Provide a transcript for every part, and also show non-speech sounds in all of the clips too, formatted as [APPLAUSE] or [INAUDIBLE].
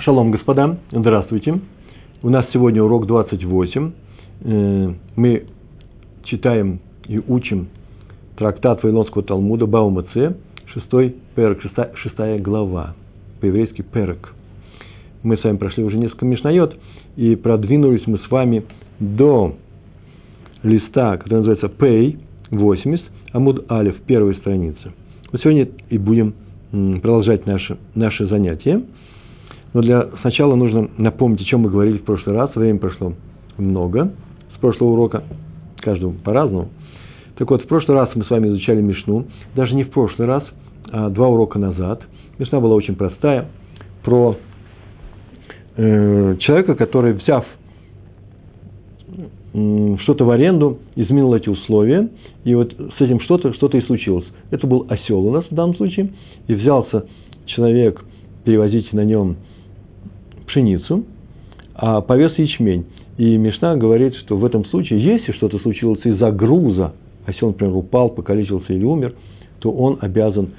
Шалом, господа, здравствуйте. У нас сегодня урок 28. Э, мы читаем и учим трактат Вавилонского Талмуда Баума Це, 6 перек, 6, глава, по-еврейски перек. Мы с вами прошли уже несколько мишнает и продвинулись мы с вами до листа, который называется Пей 80, Амуд Алиф, первой страницы. Вот сегодня и будем продолжать наше, наше занятие. Но для сначала нужно напомнить, о чем мы говорили в прошлый раз. Время прошло много с прошлого урока, каждому по-разному. Так вот, в прошлый раз мы с вами изучали Мишну, даже не в прошлый раз, а два урока назад. Мишна была очень простая, про э, человека, который, взяв э, что-то в аренду, изменил эти условия, и вот с этим что-то что и случилось. Это был осел у нас в данном случае, и взялся человек перевозить на нем пшеницу, а повез ячмень. И Мишна говорит, что в этом случае, если что-то случилось из-за груза, а если он, например, упал, покалечился или умер, то он обязан,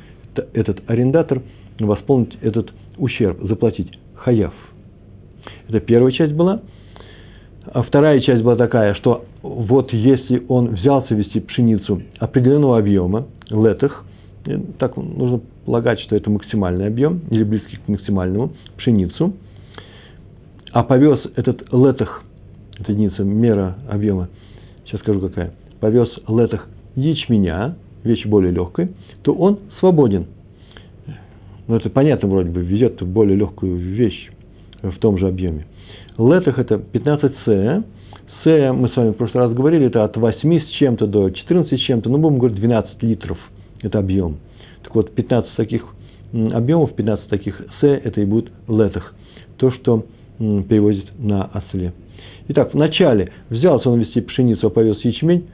этот арендатор, восполнить этот ущерб, заплатить хаяв. Это первая часть была. А вторая часть была такая, что вот если он взялся вести пшеницу определенного объема, летых, так нужно полагать, что это максимальный объем, или близкий к максимальному, пшеницу – а повез этот летах, это единица мера объема, сейчас скажу какая, повез летах ячменя, вещь более легкой, то он свободен. Ну, это понятно вроде бы, везет более легкую вещь в том же объеме. Летах это 15 С. С, мы с вами в прошлый раз говорили, это от 8 с чем-то до 14 с чем-то, ну, будем говорить, 12 литров. Это объем. Так вот, 15 таких объемов, 15 таких С, это и будет летах. То, что перевозит на осле. Итак, вначале взялся он вести пшеницу, а повез ячмень,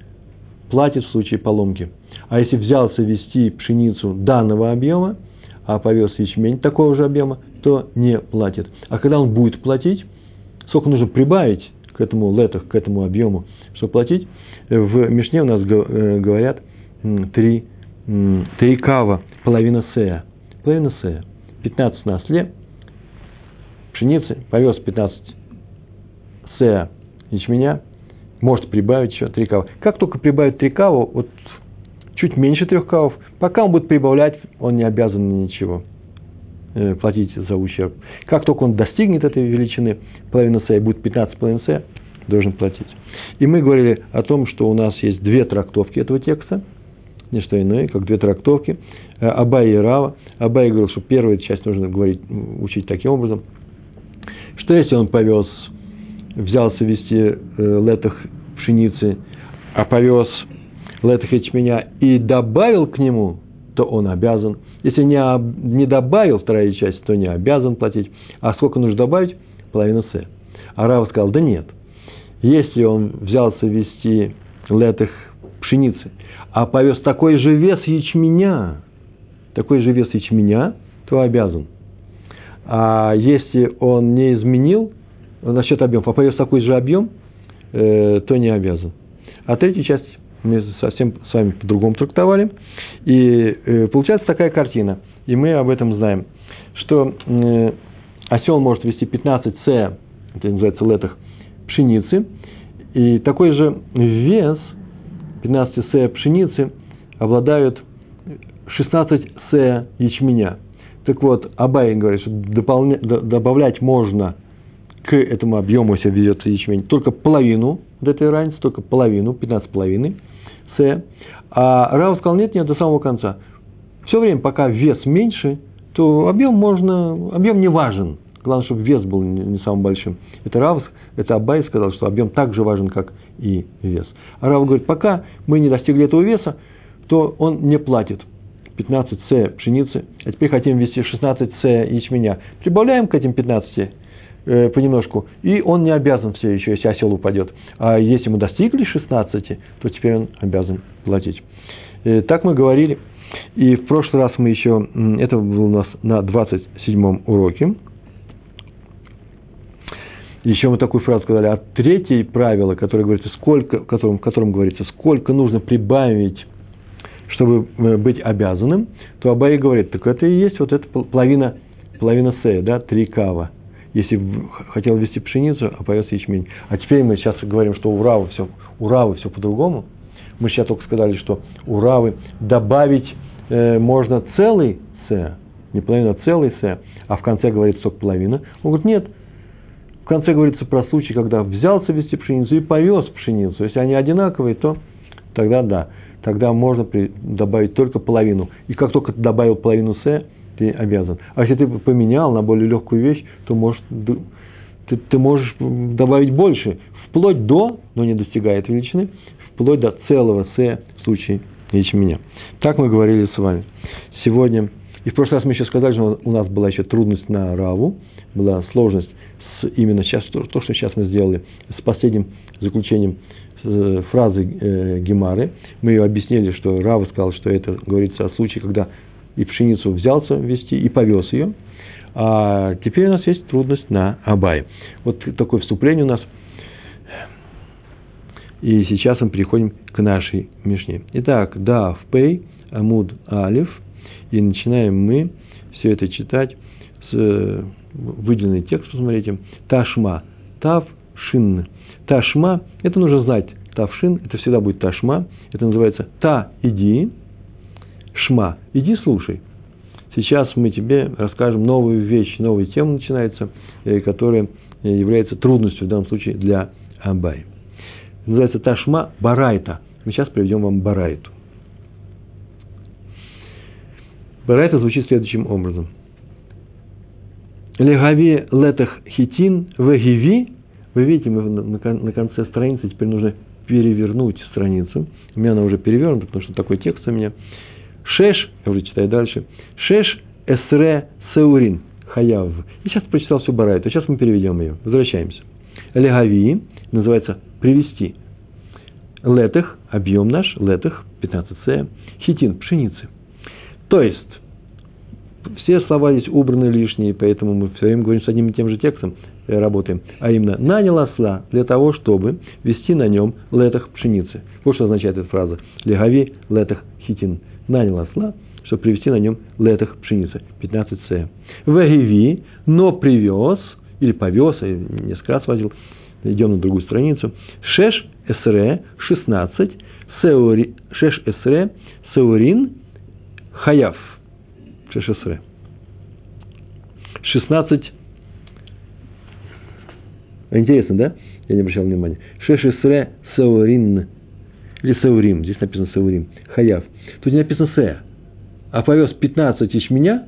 платит в случае поломки. А если взялся вести пшеницу данного объема, а повез ячмень такого же объема, то не платит. А когда он будет платить, сколько нужно прибавить к этому летах, к этому объему, чтобы платить, в Мишне у нас э, говорят три, три кава, половина сея. Половина сея. 15 на осле, пшеницы, повез 15 сея ячменя, может прибавить еще 3 кава. Как только прибавит 3 кава, вот чуть меньше 3 кавов, пока он будет прибавлять, он не обязан ничего э, платить за ущерб. Как только он достигнет этой величины, половина сея будет 15 половин сея, должен платить. И мы говорили о том, что у нас есть две трактовки этого текста, не что иное, как две трактовки, э, Абай и Рава. Абай говорил, что первую часть нужно говорить, учить таким образом – что если он повез, взялся вести э, летах пшеницы, а повез летах ячменя и добавил к нему, то он обязан. Если не, не добавил вторая часть, то не обязан платить. А сколько нужно добавить? Половину С. А Рав сказал, да нет. Если он взялся вести летых пшеницы, а повез такой же вес ячменя, такой же вес ячменя, то обязан. А если он не изменил насчет объема, а повез такой же объем, э, то не обязан. А третью часть мы совсем с вами по-другому трактовали. И э, получается такая картина. И мы об этом знаем, что э, осел может вести 15 С, это называется летах, пшеницы, и такой же вес 15 С пшеницы обладают 16 С ячменя. Так вот, Абай говорит, что дополня, добавлять можно к этому объему, если ведется ячмень, только половину вот этой разницы, только половину, 15 половины С. А Рав сказал, нет, нет, до самого конца. Все время, пока вес меньше, то объем можно, объем не важен. Главное, чтобы вес был не самым большим. Это Рав, это Абай сказал, что объем так же важен, как и вес. А Рав говорит, пока мы не достигли этого веса, то он не платит. 15 С пшеницы, а теперь хотим ввести 16 С ячменя. Прибавляем к этим 15 э, понемножку, и он не обязан все еще, если осел упадет. А если мы достигли 16, то теперь он обязан платить. Э, так мы говорили. И в прошлый раз мы еще, это было у нас на 27 уроке, еще мы такую фразу сказали, а третье правило, которое говорится, сколько, в котором, в котором говорится, сколько нужно прибавить чтобы э, быть обязанным, то Абай говорит, так это и есть вот эта половина, половина сея, да, три кава. если хотел вести пшеницу, а повез ячмень. А теперь мы сейчас говорим, что у Равы все, у Равы все по-другому. Мы сейчас только сказали, что у Равы добавить э, можно целый С, не половина, а целый С, а в конце говорится только половина. Он говорит, нет, в конце говорится про случай, когда взялся вести пшеницу и повез пшеницу. Если они одинаковые, то тогда да, тогда можно при, добавить только половину. И как только ты добавил половину С, ты обязан. А если ты поменял на более легкую вещь, то может, ты, ты можешь добавить больше, вплоть до, но не достигает величины, вплоть до целого С в случае ячменя. Так мы говорили с вами. Сегодня, и в прошлый раз мы еще сказали, что у нас была еще трудность на Раву, была сложность с именно сейчас, то, то что сейчас мы сделали, с последним заключением фразы э, Гемары. Мы ее объяснили, что Рава сказал, что это говорится о случае, когда и пшеницу взялся вести, и повез ее. А теперь у нас есть трудность на Абай. Вот такое вступление у нас. И сейчас мы переходим к нашей Мишне. Итак, да, в Пей, Амуд Алиф. И начинаем мы все это читать с выделенный текст, посмотрите. Ташма, Тав, Шин. Ташма, это нужно знать. Тавшин, это всегда будет Ташма. Это называется Та, иди, Шма, иди слушай. Сейчас мы тебе расскажем новую вещь, новая тема начинается, э, которая является трудностью в данном случае для Абай. Называется Ташма Барайта. Мы сейчас приведем вам Барайту. Барайта звучит следующим образом. Легави летах хитин вегиви. Вы видите, мы на конце страницы теперь нужно перевернуть страницу. У меня она уже перевернута, потому что такой текст у меня. Шеш, я уже читаю дальше, Шеш эсре сеурин хаяв. И сейчас прочитал всю барайту, сейчас мы переведем ее. Возвращаемся. Легави называется привести. Летых, объем наш, летых, 15c, хитин, пшеницы. То есть, все слова здесь убраны лишние, поэтому мы все время говорим с одним и тем же текстом, э, работаем. А именно, нанял осла для того, чтобы вести на нем летах пшеницы. Вот что означает эта фраза. Легави летах хитин нанял осла, чтобы привезти на нем летах пшеницы, 15С. Вегиви, но привез, или повез, несколько раз возил, идем на другую страницу, Шеш Эсре, 16, Сеури, Шеш Эсре, Сеурин, Хаяв, Шеш Эсре. 16, интересно, да? Я не обращал внимания. Шеш Эсре, Сеурин, или Сеурим, здесь написано Сеурим, Хаяв. Тут не написано Се. А повез 15 ячменя,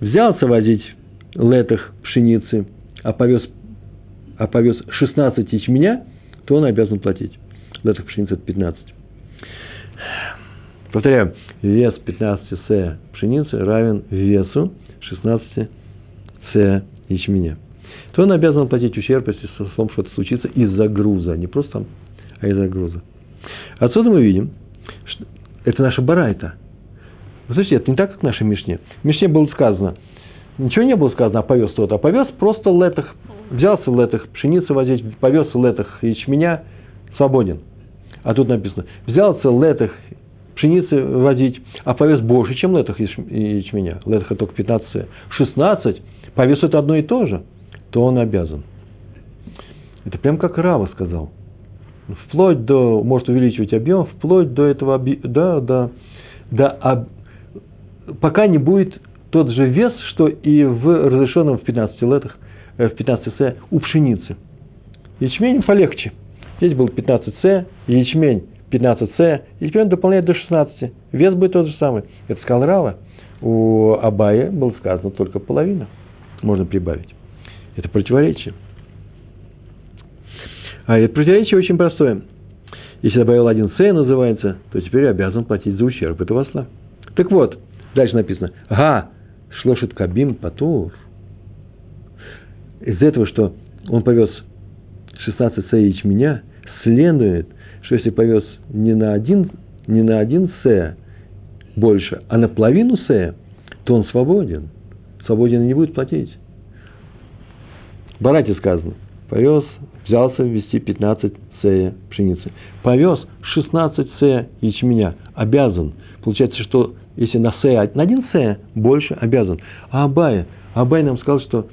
взялся возить летах пшеницы, а повез, а повез 16 ячменя, то он обязан платить. Летах пшеницы это 15. Повторяю, вес 15 с пшеницы равен весу 16 с ячменя. То он обязан платить ущерб, если с что-то случится из-за груза, не просто там а из-за груза. Отсюда мы видим, что это наша барайта. Вы слышите, это не так, как в нашей Мишне. В Мишне было сказано, ничего не было сказано, а повез тот, а повез просто летах, взялся летах, пшеницу возить, повез летах ячменя, свободен. А тут написано, взялся летах пшеницы возить, а повез больше, чем летах ячменя. Летаха только 15, 16, повез это одно и то же, то он обязан. Это прям как Рава сказал – вплоть до, может увеличивать объем, вплоть до этого, да, да, да, пока не будет тот же вес, что и в разрешенном в 15 летах, э, в 15 с у пшеницы. Ячмень полегче. Здесь был 15 с, ячмень 15 с, и теперь он дополняет до 16. Вес будет тот же самый. Это сказал Рава. У Абая было сказано только половина. Можно прибавить. Это противоречие. А это противоречие очень простое. Если добавил один С, называется, то теперь обязан платить за ущерб этого осла. Так вот, дальше написано. Га, шлошит кабим патур. Из этого, что он повез 16 С ячменя, следует, что если повез не на один, не на один С больше, а на половину С, то он свободен. Свободен и не будет платить. Барате сказано, повез взялся ввести 15 сея пшеницы. Повез 16 сея ячменя. Обязан. Получается, что если на сея, на один сея больше обязан. А Абай, Абай нам сказал, что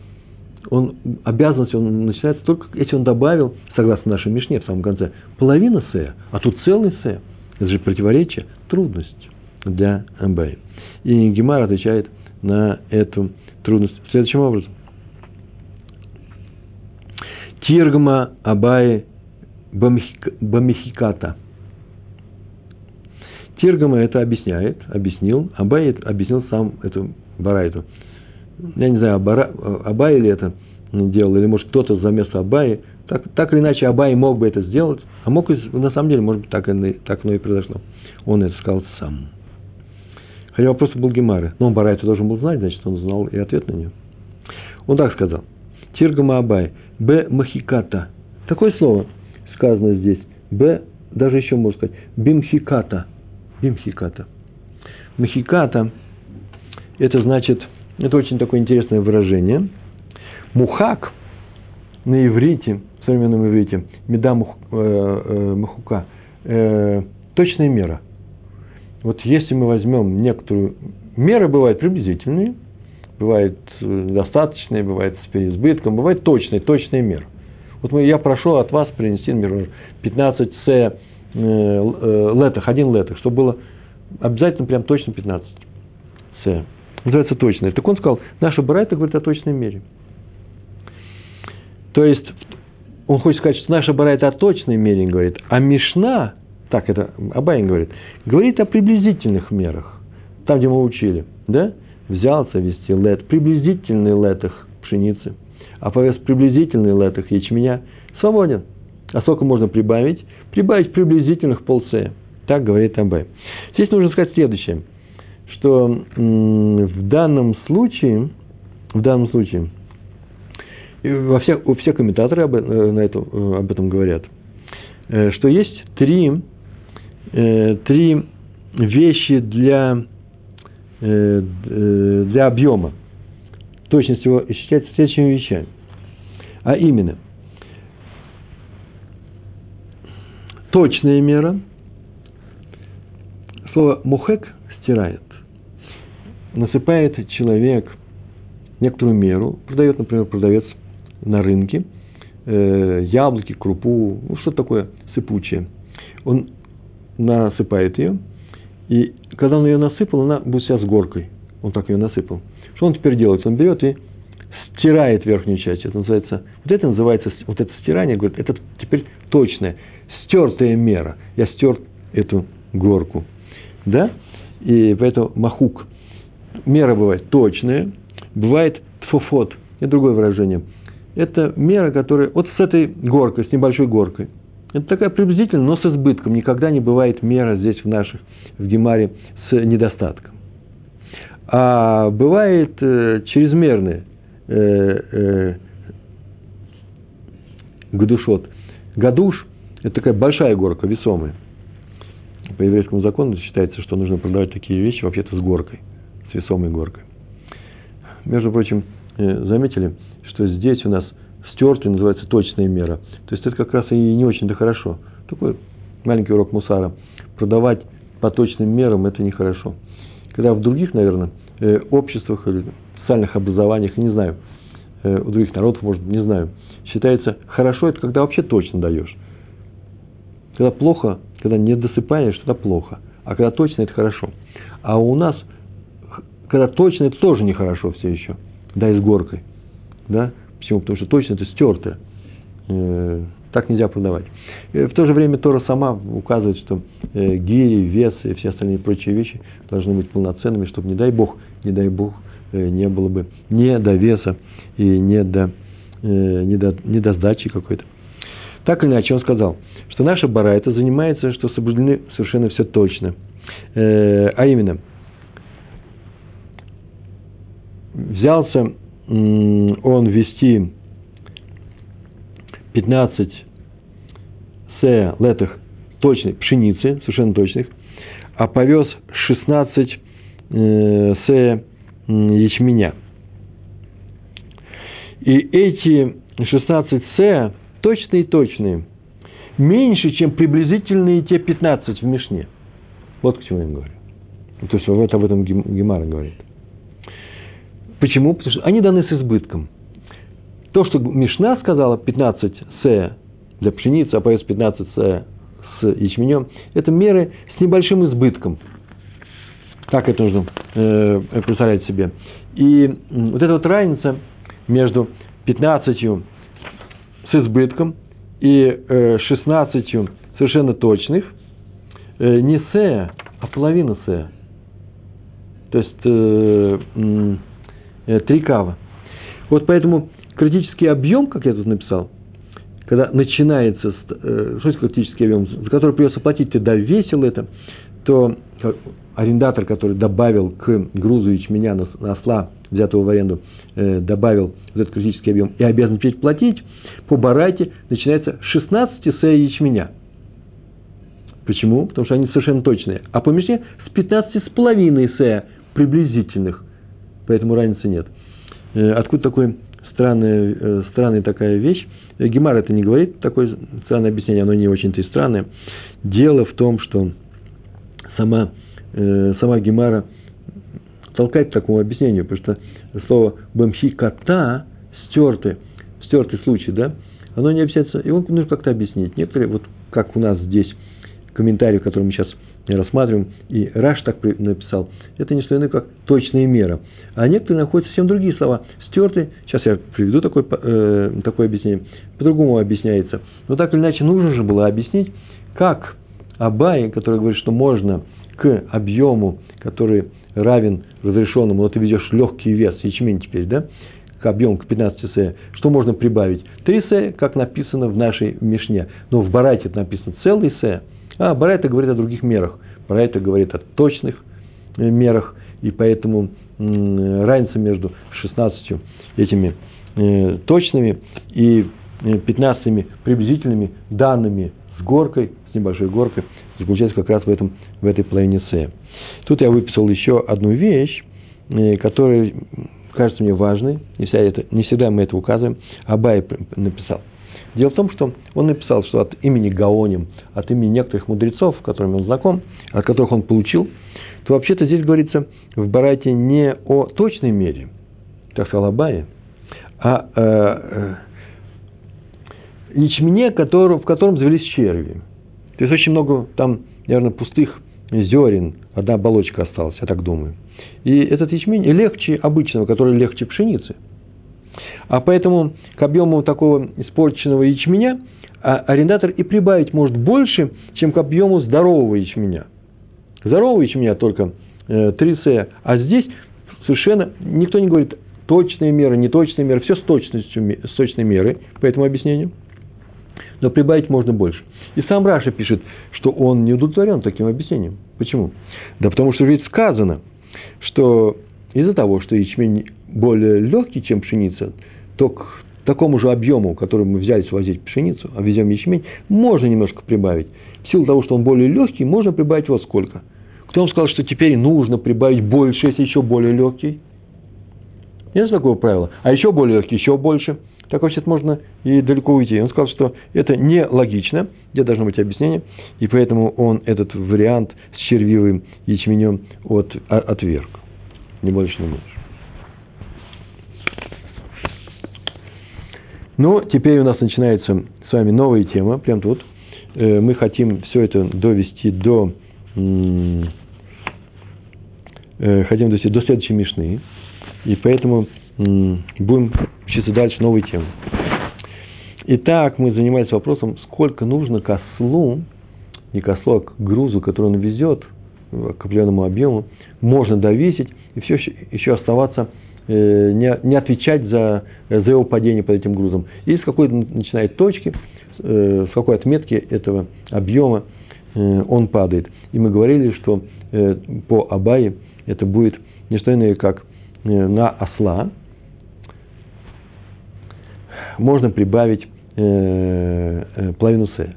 он, обязанность он начинается только, если он добавил, согласно нашей Мишне в самом конце, половина Сея, а тут целый Сея. Это же противоречие, трудность для Абай. И Гемар отвечает на эту трудность следующим образом. Тиргма Абай Бамихиката. Тиргама это объясняет, объяснил, Абай объяснил сам эту барайту. Я не знаю, Абай или это делал, или может кто-то за место Абаи. Так, так или иначе, Абай мог бы это сделать, а мог на самом деле, может быть, так, и, так оно и произошло. Он это сказал сам. Хотя вопрос был Гемары. Но он Барайта должен был знать, значит, он знал и ответ на нее. Он так сказал. Тиргама Абай. Б. Махиката. Такое слово сказано здесь. Б. Даже еще можно сказать. Бимхиката. Бимхиката. Махиката. Это значит, это очень такое интересное выражение. Мухак на иврите, в современном иврите, меда мух, э, э, э, точная мера. Вот если мы возьмем некоторую... Меры бывают приблизительные, бывают э, достаточные, бывают с переизбытком, бывает точные, точные меры. Вот мы, я прошу от вас принести, например, 15 с э, э, летах, один летах, чтобы было обязательно прям точно 15 с. Называется точное. Так он сказал, наша Барайта говорит о точной мере. То есть, он хочет сказать, что наша Барайта о точной мере говорит, а Мишна так это Абайн говорит, говорит о приблизительных мерах, там, где мы учили, да, взялся вести лет, приблизительный летах пшеницы, а повес приблизительный летах ячменя, свободен. А сколько можно прибавить? Прибавить приблизительных полцея. Так говорит Абай. Здесь нужно сказать следующее, что в данном случае, в данном случае, во всех, все комментаторы об, э, на это, э, об этом говорят, э, что есть три три вещи для, для объема. Точность его исчисляется следующими вещами. А именно, точная мера, слово мухек стирает. Насыпает человек некоторую меру, продает, например, продавец на рынке, э, яблоки, крупу, ну, что такое сыпучее. Он насыпает ее, и когда он ее насыпал, она будет вся с горкой. Он так ее насыпал. Что он теперь делает? Он берет и стирает верхнюю часть. Это называется, вот это называется, вот это стирание, говорит, это теперь точная, стертая мера. Я стер эту горку. Да? И поэтому махук. Мера бывает точная, бывает тфофот. Это другое выражение. Это мера, которая вот с этой горкой, с небольшой горкой. Это такая приблизительная, но с избытком. Никогда не бывает мера здесь в наших, в Гемаре с недостатком. А бывает э, чрезмерная э, э, гадушот. Гадуш – это такая большая горка, весомая. По еврейскому закону считается, что нужно продавать такие вещи вообще-то с горкой, с весомой горкой. Между прочим, э, заметили, что здесь у нас – стертый называется точная мера. То есть это как раз и не очень-то хорошо. Такой маленький урок мусара. Продавать по точным мерам это нехорошо. Когда в других, наверное, э, обществах или социальных образованиях, не знаю, э, у других народов, может, не знаю, считается хорошо, это когда вообще точно даешь. Когда плохо, когда не досыпаешь, тогда плохо. А когда точно, это хорошо. А у нас, когда точно, это тоже нехорошо все еще. Да, и с горкой. Да? Почему? Потому что точно это стерто. Э, так нельзя продавать. Э, в то же время Тора сама указывает, что э, гири, вес и все остальные прочие вещи должны быть полноценными, чтобы, не дай Бог, не дай Бог, не было бы не до веса и не до, не до, не до сдачи какой-то. Так или иначе, он сказал, что наша барайта занимается, что соблюдены совершенно все точно. А именно, взялся он вести 15 се летых точных пшеницы, совершенно точных, а повез 16 э, се ячменя. И эти 16 се точные точные, меньше, чем приблизительные те 15 в Мишне. Вот к чему я говорю. То есть, об этом Гемара говорит. Почему? Потому что они даны с избытком. то, что Мишна сказала, 15 с для пшеницы, а появится 15 с с ячменем, это меры с небольшим избытком. Как это нужно э, представлять себе? И вот эта вот разница между 15 с избытком и э, 16 совершенно точных, э, не с, а половина с. То есть э, э, три кава. Вот поэтому критический объем, как я тут написал, когда начинается, э, что есть критический объем, за который придется платить, ты довесил это, то арендатор, который добавил к грузу ячменя на, на осла, взятого в аренду, э, добавил вот этот критический объем и обязан теперь платить, по барайте начинается 16 сея ячменя. Почему? Потому что они совершенно точные. А по Мишне с 15 с половиной сея приблизительных. Поэтому разницы нет. Э, откуда такой странная, э, странная такая вещь? Гемар это не говорит, такое странное объяснение, оно не очень-то и странное. Дело в том, что сама, э, сама Гемара толкает к такому объяснению, потому что слово «бэмхи кота» стертый, стертый случай, да, оно не объясняется, его нужно как-то объяснить. Некоторые, вот как у нас здесь, комментарий, который мы сейчас рассматриваем, и Раш так написал, это не что иное, как точная мера. А некоторые находят совсем другие слова. Стертый, сейчас я приведу такое, э, такое объяснение, по-другому объясняется. Но так или иначе нужно же было объяснить, как Абай, который говорит, что можно к объему, который равен разрешенному, но ты ведешь легкий вес, ячмень теперь, да, к объему, к 15 сэ, что можно прибавить? 3 сэ, как написано в нашей Мишне. Но в Барайте это написано целый сэ, а Барайта говорит о других мерах. Барайта говорит о точных э, мерах, и поэтому разница между 16 этими э, точными и 15 э, приблизительными данными с горкой, с небольшой горкой, заключается как раз в, этом, в этой половине С. Тут я выписал еще одну вещь, которая кажется мне важной, не всегда, это, не всегда мы это указываем, Абай написал – Дело в том, что он написал, что от имени Гаоним, от имени некоторых мудрецов, с которыми он знаком, от которых он получил, то вообще-то здесь говорится в Барате не о точной мере, так сказал Абай, а э, э, ячмене, который, в котором завелись черви. То есть очень много там, наверное, пустых зерен, одна оболочка осталась, я так думаю. И этот ячмень легче обычного, который легче пшеницы – а поэтому к объему такого испорченного ячменя а арендатор и прибавить может больше, чем к объему здорового ячменя. Здорового ячменя только 3 э, а здесь совершенно никто не говорит точные меры, неточные меры, все с, точностью, с точной мерой по этому объяснению. Но прибавить можно больше. И сам Раша пишет, что он не удовлетворен таким объяснением. Почему? Да потому что ведь сказано, что из-за того, что ячмень более легкий, чем пшеница, то к такому же объему, который мы взялись возить пшеницу, а везем ячмень, можно немножко прибавить. В силу того, что он более легкий, можно прибавить вот сколько. Кто вам сказал, что теперь нужно прибавить больше, если еще более легкий? Нет такого правила. А еще более легкий, еще больше. Так вообще можно и далеко уйти. Он сказал, что это нелогично, где должно быть объяснение, и поэтому он этот вариант с червивым ячменем от, отверг. Не больше, не меньше. Но теперь у нас начинается с вами новая тема, прям тут. Э, мы хотим все это довести до, э, хотим довести до следующей Мишны, и поэтому будем учиться дальше новой темы. Итак, мы занимались вопросом, сколько нужно к ослу, не к ослу, а к грузу, который он везет, к определенному объему, можно довесить и все еще, еще оставаться не, не отвечать за, за его падение под этим грузом. И с какой начинает точки, э, с какой отметки этого объема э, он падает. И мы говорили, что по Абае это будет не что иное, как на осла можно прибавить половину С.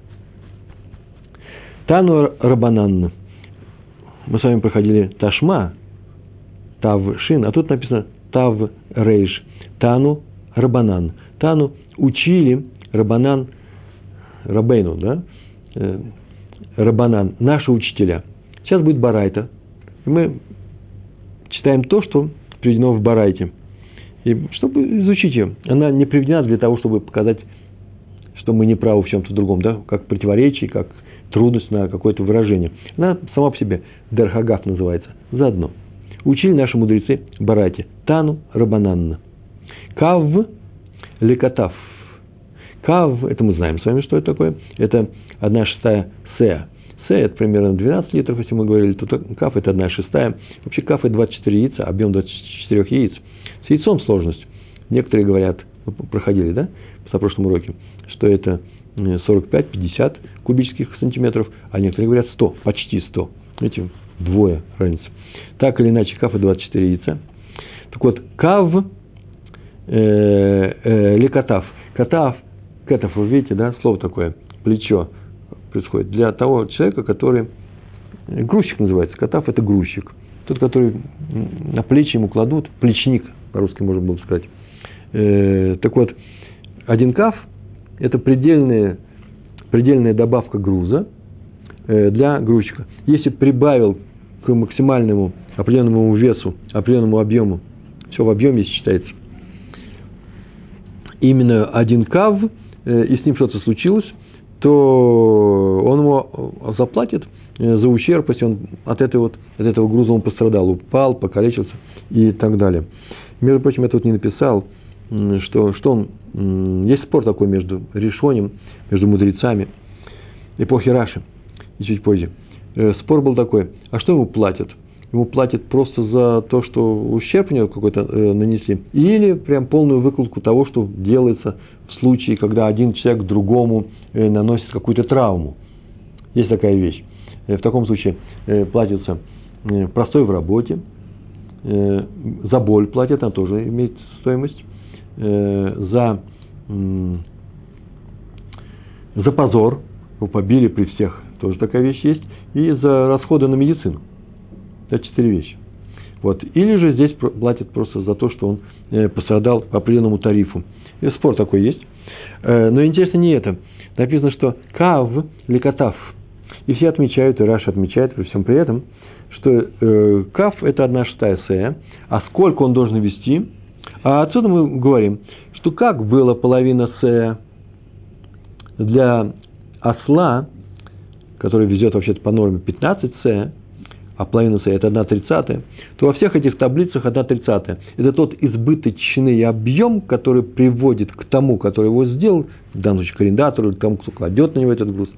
Тану Рабанан. Мы с вами проходили Ташма, Тавшин, а тут написано Тав Рейш, Тану Рабанан. Тану учили Рабанан, Рабейну, да? Э, Рабанан, наши учителя. Сейчас будет Барайта. И мы читаем то, что приведено в Барайте. И чтобы изучить ее. Она не приведена для того, чтобы показать, что мы не правы в чем-то другом, да, как противоречие, как трудность на какое-то выражение. Она сама по себе Дерхагав называется, заодно. Учили наши мудрецы Барати, Тану Рабананна. Кав Лекатав. Кав, это мы знаем с вами, что это такое. Это одна шестая сея. Сея – это примерно 12 литров, если мы говорили, то каф – это одна шестая. Вообще каф – это 24 яйца, объем 24 яиц. С яйцом сложность. Некоторые говорят, проходили, да, в прошлом уроке, что это 45-50 кубических сантиметров, а некоторые говорят 100, почти 100. Видите, двое разница. Так или иначе, каф – 24 яйца. Так вот, кав э, э, или катав. Катав, вы видите, да, слово такое, плечо происходит. Для того человека, который, грузчик называется, катав – это грузчик. Тот, который на плечи ему кладут, плечник, по-русски можно было бы сказать. Э, так вот, один каф – это предельная, предельная добавка груза э, для грузчика. Если прибавил к максимальному определенному весу, определенному объему, все в объеме считается, именно один кав, э, и с ним что-то случилось, то он ему заплатит э, за ущерб, если он от, этой вот, от этого груза он пострадал, упал, покалечился и так далее. Между прочим, я тут не написал, что, что он, есть спор такой между решением, между мудрецами эпохи Раши и чуть позже. Э, спор был такой, а что ему платят? Ему платят просто за то, что ущерб у него какой-то э, нанесли, или прям полную выкладку того, что делается в случае, когда один человек другому э, наносит какую-то травму. Есть такая вещь. В таком случае платится простой в работе, за боль платят, она тоже имеет стоимость, за, за позор, его побили при всех, тоже такая вещь есть, и за расходы на медицину. Это четыре вещи. Вот. Или же здесь платят просто за то, что он э, пострадал по определенному тарифу. И спор такой есть. Э, но интересно не это. Написано, что кав или катав. И все отмечают, и Раша отмечает при всем при этом, что э, кав – это одна шестая сея, а сколько он должен вести? А отсюда мы говорим, что как было половина сея для осла, который везет вообще-то по норме 15 сея, а половина С – это 1 тридцатая, то во всех этих таблицах 1 тридцатая – это тот избыточный объем, который приводит к тому, который его сделал, в данном случае к арендатору, или к тому, кто кладет на него этот груз,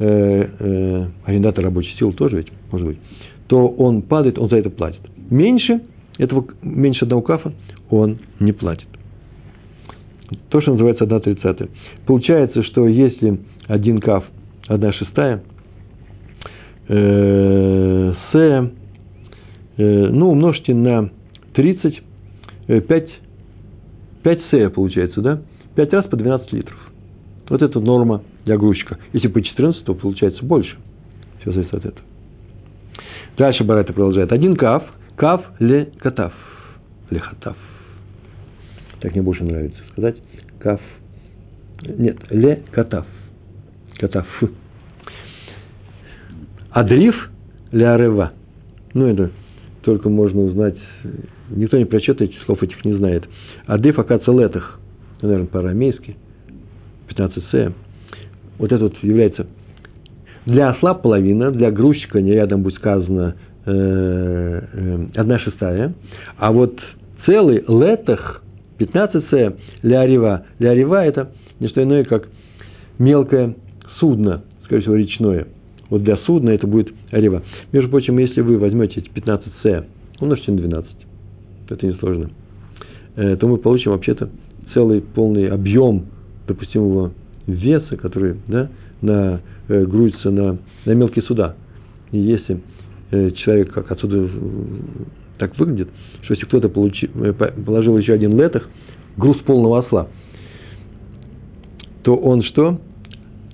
э, э, арендатор рабочей силы тоже ведь, может быть, то он падает, он за это платит. Меньше этого, меньше одного кафа он не платит. То, что называется 1 тридцатая. Получается, что если один каф, 1 шестая – э, с, э, ну, умножьте на 30, э, 5, 5 с получается, да? 5 раз по 12 литров. Вот это норма для грузчика. Если по 14, то получается больше. Все зависит от этого. Дальше Барайта продолжает. Один каф, каф ле катав. Лехатав. Так мне больше нравится сказать. Каф. Нет, ле катав. Катав. Адриф ля Ну, это только можно узнать, никто не прочет этих слов, этих не знает. Адриф акацелетах, наверное, по-арамейски, 15 с. Вот это вот является для осла половина, для грузчика не рядом будет сказано э, э, одна шестая, а вот целый летах 15 с. Для Арева это не что иное, как мелкое судно, скорее всего, речное – вот для судна это будет рева. Между прочим, если вы возьмете эти 15 С, умножьте на 12, это несложно, э, то мы получим вообще-то целый полный объем допустимого веса, который да, на, э, грузится на, на мелкие суда. И если э, человек, как отсюда так выглядит, что если кто-то положил еще один летах, груз полного осла, то он что?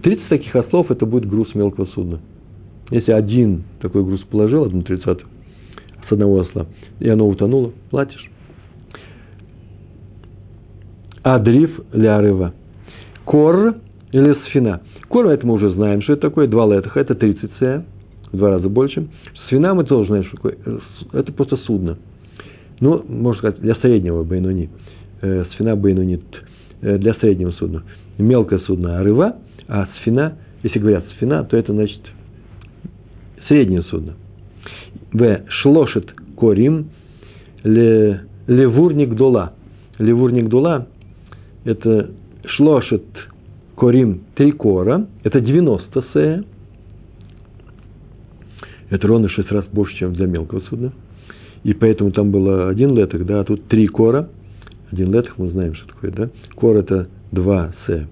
30 таких ослов – это будет груз мелкого судна. Если один такой груз положил, одну тридцатую, с одного осла, и оно утонуло, платишь. Адриф лярыва. Кор или сфина. Кор это мы уже знаем, что это такое. Два летаха, это 30 с, в два раза больше. Сфина мы тоже знаем, что такое. Это просто судно. Ну, можно сказать, для среднего Байнуни. Э, сфина Байнуни э, для среднего судна. Мелкое судно Арыва, а сфина, если говорят сфина, то это значит среднее судно. В. Шлошет корим ле, левурник дула. Левурник дула – это шлошет корим три кора, это 90 сея. Это ровно 6 раз больше, чем для мелкого судна. И поэтому там было один летых, да, а тут три кора. Один летых мы знаем, что такое, да. Кор – это 2 се.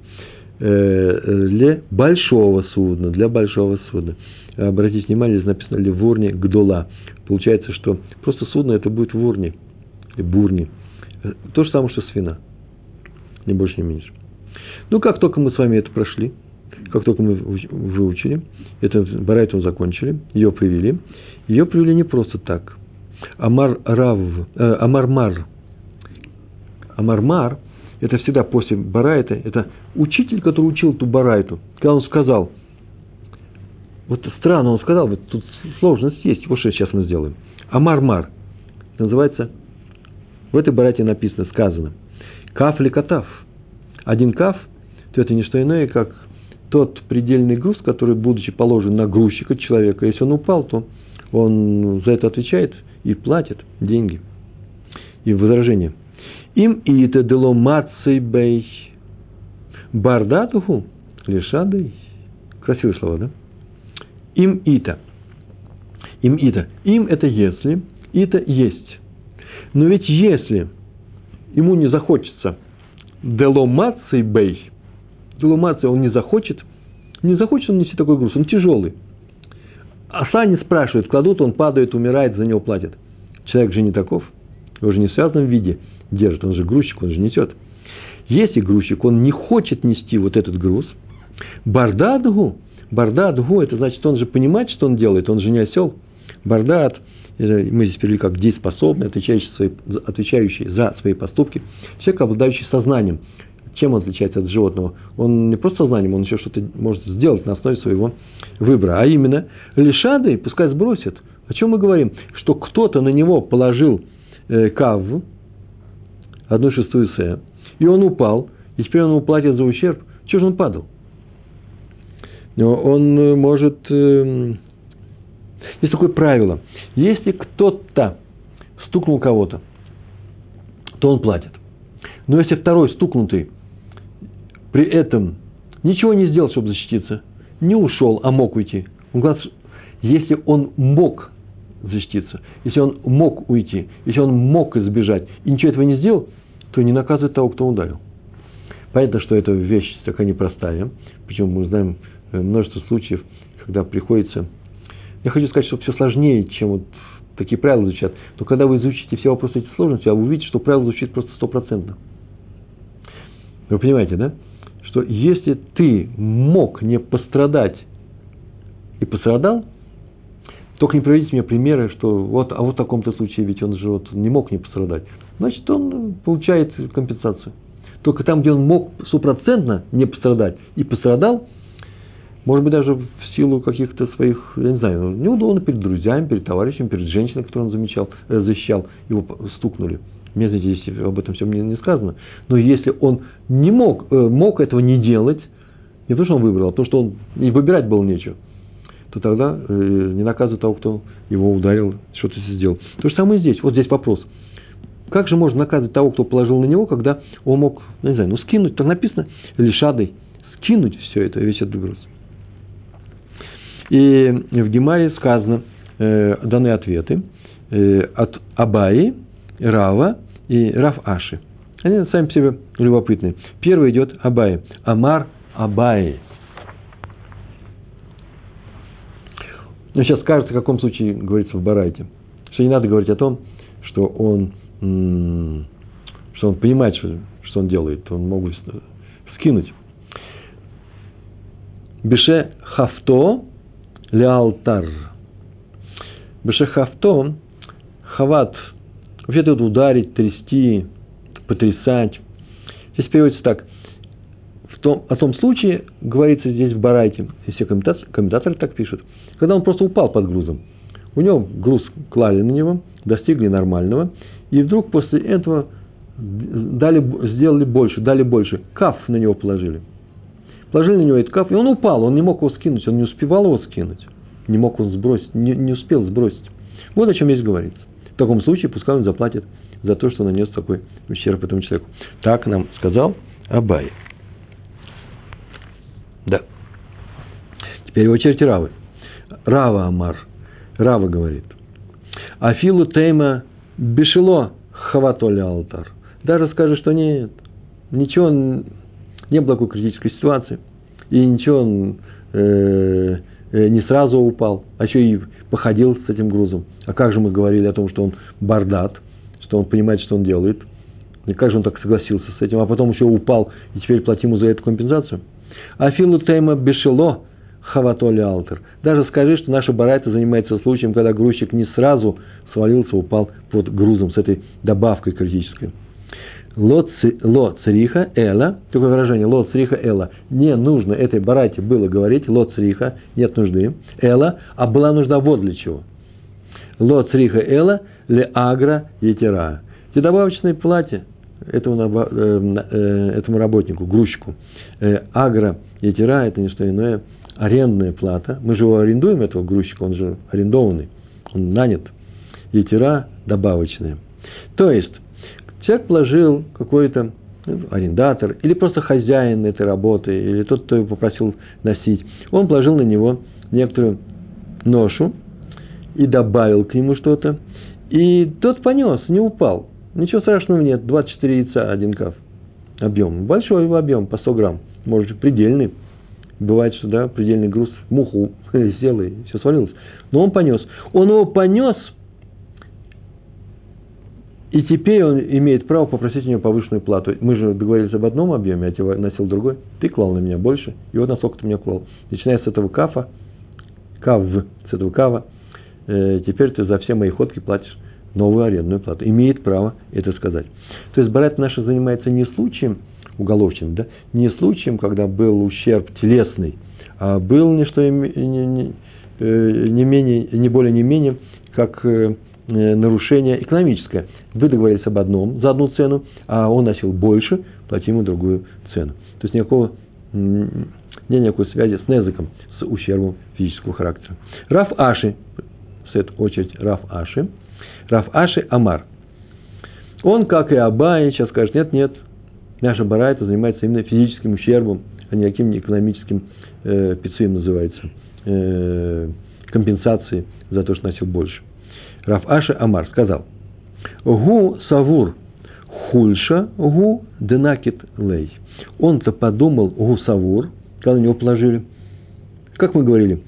Э, для большого судна, для большого судна. Обратите внимание, здесь написано «левурни гдола». Получается, что просто судно это будет вурни, или бурни. То же самое, что свина. Ни больше, ни меньше. Ну, как только мы с вами это прошли, как только мы выучили, это Барайту закончили, ее привели, ее привели не просто так. Амар Рав, э, Амар Мар. Амар Мар, это всегда после Барайта, это учитель, который учил ту Барайту. Когда он сказал, вот странно, он сказал, вот тут сложность есть, вот что сейчас мы сделаем. Амар Мар, называется, в этой Барайте написано, сказано, каф ли катав. Один каф – то это не что иное, как тот предельный груз, который, будучи положен на грузчика человека, если он упал, то он за это отвечает и платит деньги. И возражение. Им и это дело бей бардатуху лишадой. Красивые слова, да? Им ита. Им ита. Им это если, ита есть. Но ведь если ему не захочется деломаций бей, Делумация он не захочет, не захочет он нести такой груз, он тяжелый. А сани спрашивают, кладут, он падает, умирает, за него платят. Человек же не таков, его же не в связанном виде держит, он же грузчик, он же несет. Если грузчик, он не хочет нести вот этот груз, бардадгу, бардадгу, это значит, он же понимает, что он делает, он же не осел. Бардад, мы здесь перевели как дееспособный, отвечающий, свои, отвечающий за свои поступки, человек, обладающий сознанием, чем он отличается от животного? Он не просто сознанием, он еще что-то может сделать на основе своего выбора. А именно, лишады пускай сбросит. О чем мы говорим? Что кто-то на него положил э, каву, одну шестую се, и он упал, и теперь он уплатит за ущерб. Чего же он падал? Но он э, может... Э, есть такое правило. Если кто-то стукнул кого-то, то он платит. Но если второй стукнутый при этом ничего не сделал, чтобы защититься, не ушел, а мог уйти. Он говорит, если он мог защититься, если он мог уйти, если он мог избежать и ничего этого не сделал, то не наказывает того, кто ударил. Понятно, что эта вещь такая непростая. Почему мы знаем э, множество случаев, когда приходится... Я хочу сказать, что все сложнее, чем вот такие правила звучат. Но когда вы изучите все вопросы эти сложности, а вы увидите, что правило звучит просто стопроцентно. Вы понимаете, да? что если ты мог не пострадать и пострадал, только не приводите мне примеры, что вот, а вот в таком-то случае ведь он же вот не мог не пострадать. Значит, он получает компенсацию. Только там, где он мог стопроцентно не пострадать и пострадал, может быть, даже в силу каких-то своих, я не знаю, неудобно перед друзьями, перед товарищем, перед женщиной, которую он замечал, э, защищал, его стукнули – мне, знаете, здесь об этом всем не, не сказано. Но если он не мог, э, мог этого не делать, не то, что он выбрал, а то, что он и выбирать было нечего, то тогда э, не наказывает того, кто его ударил, что-то сделал. То же самое здесь. Вот здесь вопрос. Как же можно наказывать того, кто положил на него, когда он мог, не знаю, ну скинуть, так написано, лишадой, скинуть все это, весь этот груз. И в Гемаре сказано, э, даны ответы э, от Абаи, Рава и Рав Аши. Они сами по себе любопытные. Первый идет Абай. Амар Абай. Но сейчас скажется, в каком случае говорится в Барайте. Что не надо говорить о том, что он, что он понимает, что, что он делает. Он мог скинуть. Беше хафто леалтар. Беше хафто, хават Вообще тут ударить, трясти, потрясать. Здесь переводится так. В том, о том случае, говорится здесь в Барайте, и все комментаторы, комментаторы так пишут, когда он просто упал под грузом. У него груз клали на него, достигли нормального, И вдруг после этого дали, сделали больше, дали больше. Каф на него положили. Положили на него этот каф, и он упал, он не мог его скинуть, он не успевал его скинуть. Не мог он сбросить, не, не успел сбросить. Вот о чем здесь говорится. В таком случае пускай он заплатит за то, что нанес такой ущерб этому человеку. Так нам сказал Абай. Да. Теперь очередь Равы. Рава Амар. Рава говорит. Афилу тейма бешело хаватоля алтар. Даже скажет, что нет, ничего, не было такой критической ситуации. И ничего, он э, э, не сразу упал, а еще и походил с этим грузом. А как же мы говорили о том, что он бардат, что он понимает, что он делает. И как же он так согласился с этим, а потом еще упал, и теперь платим ему за эту компенсацию. Афилу тейма бешело хаватоли алтер. Даже скажи, что наша барайта занимается случаем, когда грузчик не сразу свалился, упал под грузом с этой добавкой критической. Ло цриха эла, такое выражение, ло цриха эла, не нужно этой барайте было говорить, ло цриха, нет нужды, эла, а была нужда вот для чего. Ло цриха эла, ле агра етера. Эти добавочные платья этому, э, э, этому работнику, грузчику, э, агра етера, это не что иное, арендная плата. Мы же его арендуем, этого грузчика, он же арендованный, он нанят. Етера добавочная. То есть, человек положил какой-то ну, арендатор или просто хозяин этой работы, или тот, кто его попросил носить, он положил на него некоторую ношу и добавил к нему что-то, и тот понес, не упал. Ничего страшного нет, 24 яйца, один каф. Объем. Большой объем, по 100 грамм. Может, предельный. Бывает, что да, предельный груз муху [LAUGHS] сел и все свалилось. Но он понес. Он его понес, и теперь он имеет право попросить у него повышенную плату. Мы же договорились об одном объеме, я тебе носил другой. Ты клал на меня больше, и вот насколько ты меня клал. Начиная с этого кафа, кав, с этого кава, э, теперь ты за все мои ходки платишь новую арендную плату. Имеет право это сказать. То есть Барат наша занимается не случаем уголовщины, да, не случаем, когда был ущерб телесный, а был не что не, не, э, не, менее, не более не менее, как э, нарушение экономическое. Вы договорились об одном за одну цену, а он носил больше, платим ему другую цену. То есть никакого, нет никакой связи с незыком, с ущербом физического характера. Раф Аши, в свою очередь Раф Аши, Раф Аши Амар. Он, как и Абай, сейчас скажет, нет, нет, наша барайта занимается именно физическим ущербом, а не каким экономическим э, пиццем называется, э, компенсацией за то, что носил больше. Раф Аши Амар сказал, Гу Савур Хульша Гу Денакит Лей. Он-то подумал, Гу Савур, когда на него положили, как мы говорили,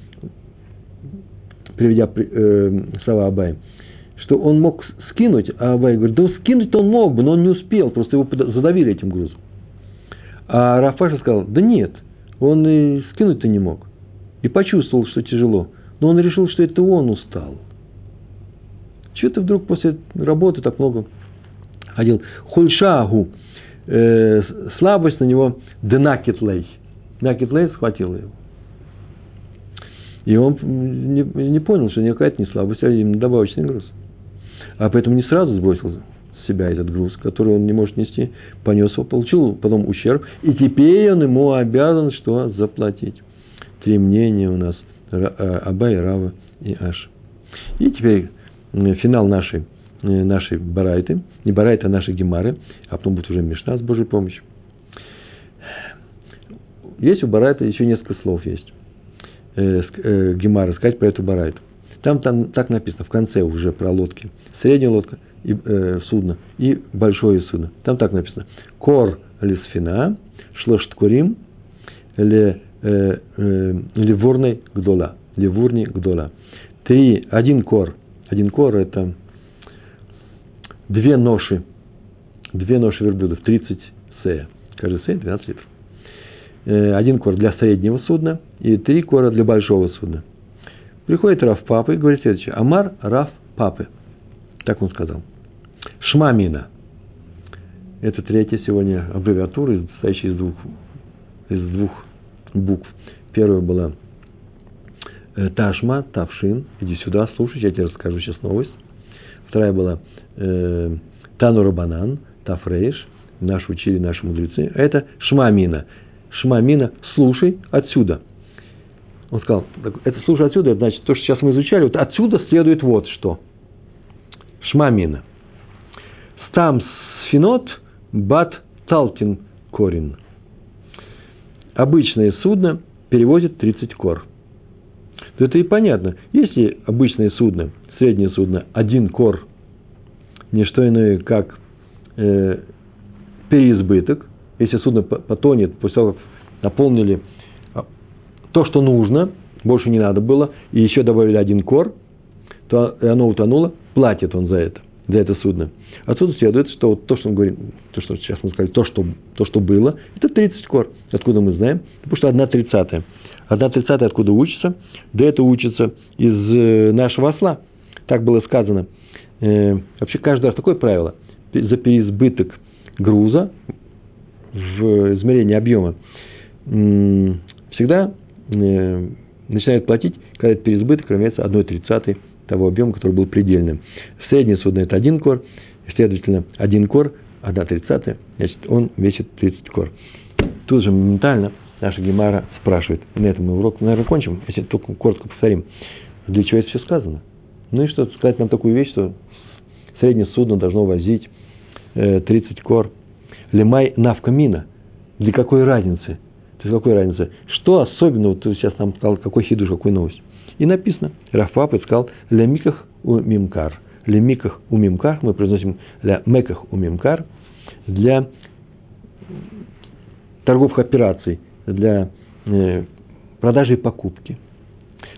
приведя э, слова Абая, что он мог скинуть, а Абай говорит, да скинуть-то он мог бы, но он не успел, просто его задавили этим грузом. А Рафаша сказал, да нет, он и скинуть-то не мог. И почувствовал, что тяжело. Но он решил, что это он устал. Чего ты вдруг после работы так много ходил? Хульшагу. Э, слабость на него денакетлей. Денакетлей схватил его. И он не, не понял, что никакая не слабость, а именно добавочный груз а поэтому не сразу сбросил с себя этот груз, который он не может нести, понес его, получил потом ущерб, и теперь он ему обязан что? Заплатить. Три мнения у нас э, Абай, Рава и Аш. И теперь финал нашей, э, нашей барайты, не барайты, а нашей гемары, а потом будет уже Мишна с Божьей помощью. Есть у барайта еще несколько слов есть. Э, гемара сказать про эту барайту. Там, там так написано в конце уже про лодки – средняя лодка, и, э, судно и большое судно. Там так написано. Кор лисфина, шлошт курим, ле, э, э, ливурный гдола. Ливурни гдола. Три, один кор. Один кор это две ноши. Две ноши верблюдов, 30 сея. Каждый сея 12 литров. Э, один кор для среднего судна и три кора для большого судна. Приходит Раф Папы и говорит следующее. Амар Раф Папы. Так он сказал. Шмамина. Это третья сегодня аббревиатура, состоящая из двух, из двух букв. Первая была э, Ташма, Тавшин. Иди сюда, слушай, я тебе расскажу сейчас новость. Вторая была э, Тану Рабанан, Тафрейш, наш учили наши мудрецы, а это Шмамина. Шмамина, слушай отсюда. Он сказал, это слушай отсюда, значит, то, что сейчас мы изучали, вот отсюда следует вот что. Шмамина. Стам сфинот бат талтин корин. Обычное судно перевозит 30 кор. То это и понятно. Если обычное судно, среднее судно, один кор, не что иное, как э, переизбыток, если судно потонет после того, как наполнили то, что нужно, больше не надо было, и еще добавили один кор, то оно утонуло, платит он за это, за это судно. Отсюда следует, что вот то, что мы говорим, то, что сейчас мы сказали, то, что, то, что было, это 30 кор. Откуда мы знаем? Потому что одна тридцатая. Одна тридцатая откуда учится? Да это учится из э, нашего осла. Так было сказано. Э, вообще каждый раз такое правило. За переизбыток груза в измерении объема всегда э, начинают платить, когда этот переизбыток равняется 1 тридцатой того объема, который был предельным. Среднее судно – это один кор, следовательно, один кор, 1 тридцатая, значит, он весит 30 кор. Тут же моментально наша Гемара спрашивает, на этом мы урок, наверное, кончим, если только коротко повторим, для чего это все сказано. Ну и что, сказать нам такую вещь, что среднее судно должно возить 30 э, кор. Лемай навка мина. Для какой разницы? То есть какой разницы? Что особенного, ты сейчас нам сказал, какой хидуш, какой новость? И написано, Рафпап сказал, лемиках у мимкар. Лемиках у мимкар, мы произносим ля меках у мимкар, для торговых операций, для э, продажи и покупки.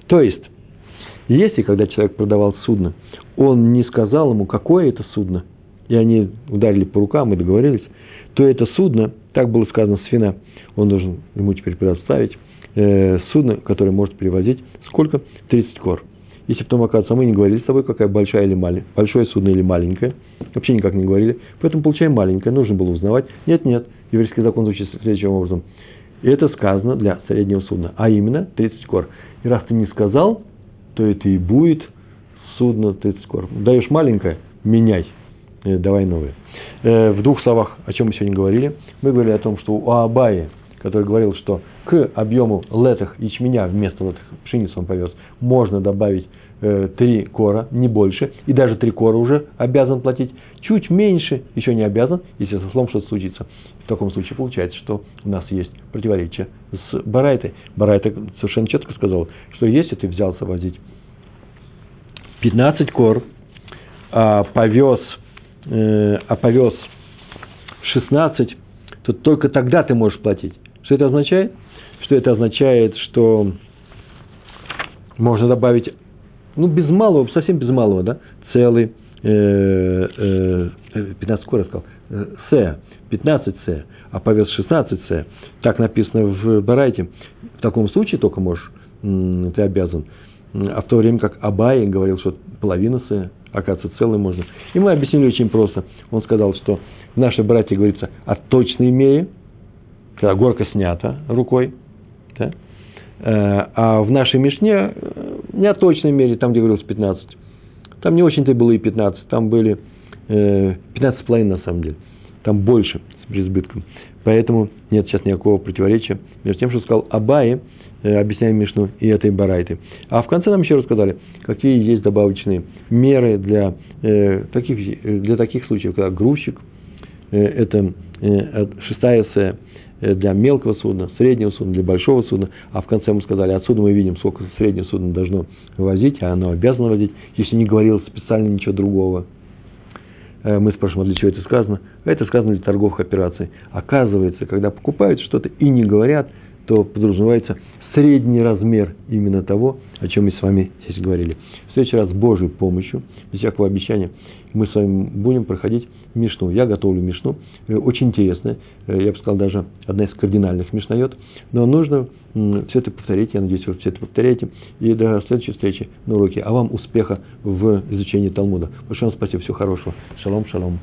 То есть, если, когда человек продавал судно, он не сказал ему, какое это судно, и они ударили по рукам и договорились, то это судно, так было сказано с Фина, он должен ему теперь предоставить э, судно, которое может перевозить сколько? 30 кор. Если потом, оказывается, мы не говорили с тобой, какая большая или маленькая, большое судно или маленькое, вообще никак не говорили, поэтому получаем маленькое, нужно было узнавать. Нет, нет, еврейский закон звучит следующим образом. И это сказано для среднего судна, а именно 30 кор. И раз ты не сказал, то это и будет судно 30 кор. Даешь маленькое, меняй, э, давай новое. Э, в двух словах, о чем мы сегодня говорили, мы говорили о том, что у Абаи, который говорил, что к объему летых ячменя вместо летых пшеницы он повез, можно добавить э, три кора, не больше, и даже три кора уже обязан платить, чуть меньше еще не обязан, если со словом что-то случится. В таком случае получается, что у нас есть противоречие с Барайтой. Барайта совершенно четко сказал, что если ты взялся возить 15 кор, а повез, э, а повез 16, то только тогда ты можешь платить. Что это означает? Что это означает, что можно добавить, ну, без малого, совсем без малого, да, целый, э, э, 15 кор, я сказал, э, С, 15 С, а повес 16 С. Так написано в Барайте. В таком случае только можешь, ты обязан. А в то время как Абай говорил, что половина С, оказывается, целый можно. И мы объяснили очень просто. Он сказал, что в нашей братье говорится о точной мере, когда горка снята рукой, да? Э, а в нашей Мишне э, не о точной мере, там, где говорилось 15. Там не очень-то было и 15, там были 15,5 на самом деле. Там больше с преизбытком. Поэтому нет сейчас никакого противоречия между тем, что сказал Абай, э, объясняя Мишну, и этой Барайты. А в конце нам еще рассказали, какие есть добавочные меры для, э, таких, для таких случаев, когда грузчик, э, это э, шестая э, для мелкого судна, среднего судна, для большого судна. А в конце мы сказали, отсюда мы видим, сколько среднее судно должно возить, а оно обязано возить, если не говорилось специально ничего другого. Э, мы спрашиваем, а для чего это сказано? Это сказано для торговых операций. Оказывается, когда покупают что-то и не говорят, то подразумевается средний размер именно того, о чем мы с вами здесь говорили. В следующий раз с Божьей помощью, без всякого обещания, мы с вами будем проходить Мишну. Я готовлю Мишну, э, очень интересная, э, я бы сказал, даже одна из кардинальных Мишнает, но нужно все это повторить, я надеюсь, вы все это повторяете, и до следующей встречи на уроке. А вам успеха в изучении Талмуда. Большое вам спасибо, всего хорошего. Шалом, шалом.